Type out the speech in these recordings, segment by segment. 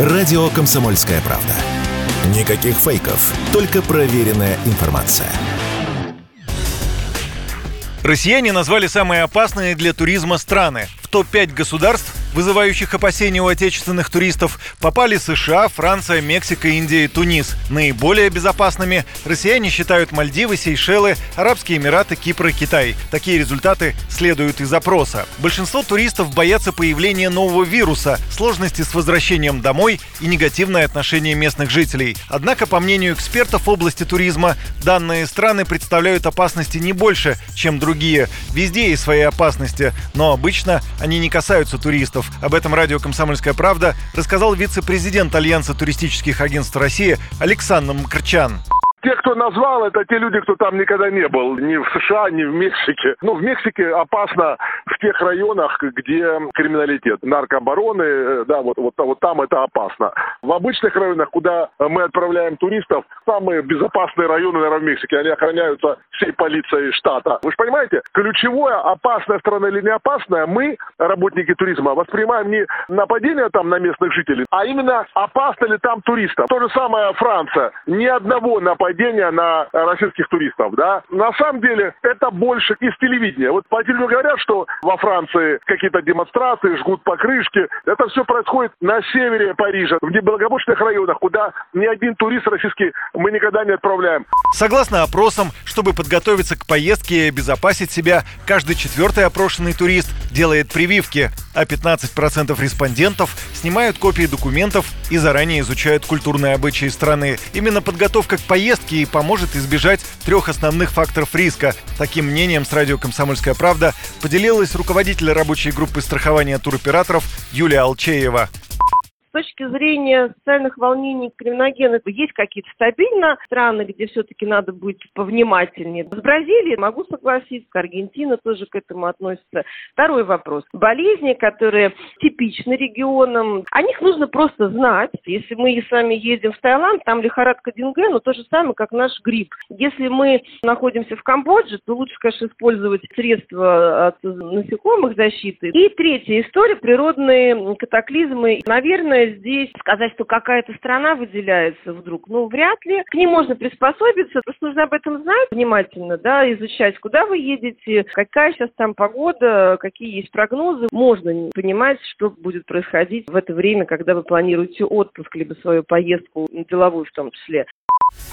Радио «Комсомольская правда». Никаких фейков, только проверенная информация. Россияне назвали самые опасные для туризма страны. В топ-5 государств вызывающих опасения у отечественных туристов, попали США, Франция, Мексика, Индия и Тунис. Наиболее безопасными россияне считают Мальдивы, Сейшелы, Арабские Эмираты, Кипр и Китай. Такие результаты следуют из опроса. Большинство туристов боятся появления нового вируса, сложности с возвращением домой и негативное отношение местных жителей. Однако, по мнению экспертов области туризма, данные страны представляют опасности не больше, чем другие. Везде есть свои опасности, но обычно они не касаются туристов туристов. Об этом радио «Комсомольская правда» рассказал вице-президент Альянса туристических агентств России Александр Мкрчан. Те, кто назвал, это те люди, кто там никогда не был. Ни в США, ни в Мексике. Ну, в Мексике опасно в тех районах, где криминалитет, наркообороны, э, да, вот, вот, вот там это опасно. В обычных районах, куда мы отправляем туристов, самые безопасные районы, наверное, в Мексике, они охраняются всей полицией штата. Вы же понимаете, ключевое, опасная страна или не опасная, мы, работники туризма, воспринимаем не нападение там на местных жителей, а именно опасно ли там туристам. То же самое Франция. Ни одного нападения на российских туристов, да. На самом деле это больше из телевидения. Вот по телевидению говорят, что во Франции какие-то демонстрации, жгут покрышки. Это все происходит на севере Парижа, в неблагополучных районах, куда ни один турист российский мы никогда не отправляем. Согласно опросам, чтобы подготовиться к поездке и обезопасить себя, каждый четвертый опрошенный турист делает прививки, а 15% респондентов снимают копии документов и заранее изучают культурные обычаи страны. Именно подготовка к поездке и поможет избежать трех основных факторов риска. Таким мнением с радио «Комсомольская правда» поделилась руководитель рабочей группы страхования туроператоров Юлия Алчеева. Точки зрения социальных волнений криминогенных есть какие-то стабильно страны, где все-таки надо быть повнимательнее. С Бразилией могу согласиться, Аргентина тоже к этому относится. Второй вопрос. Болезни, которые типичны регионам, о них нужно просто знать. Если мы с вами едем в Таиланд, там лихорадка Динге, но то же самое, как наш грипп. Если мы находимся в Камбодже, то лучше, конечно, использовать средства от насекомых защиты. И третья история – природные катаклизмы. Наверное, здесь сказать, что какая-то страна выделяется вдруг, ну, вряд ли. К ним можно приспособиться, просто нужно об этом знать внимательно, да, изучать, куда вы едете, какая сейчас там погода, какие есть прогнозы. Можно понимать, что будет происходить в это время, когда вы планируете отпуск, либо свою поездку, деловую в том числе.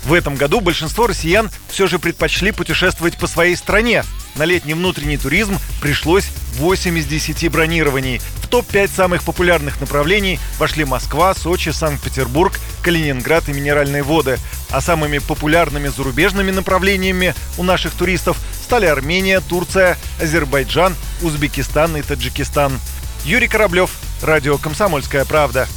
В этом году большинство россиян все же предпочли путешествовать по своей стране. На летний внутренний туризм пришлось 8 из 10 бронирований. В топ-5 самых популярных направлений вошли Москва, Сочи, Санкт-Петербург, Калининград и Минеральные воды. А самыми популярными зарубежными направлениями у наших туристов стали Армения, Турция, Азербайджан, Узбекистан и Таджикистан. Юрий Кораблев, Радио «Комсомольская правда».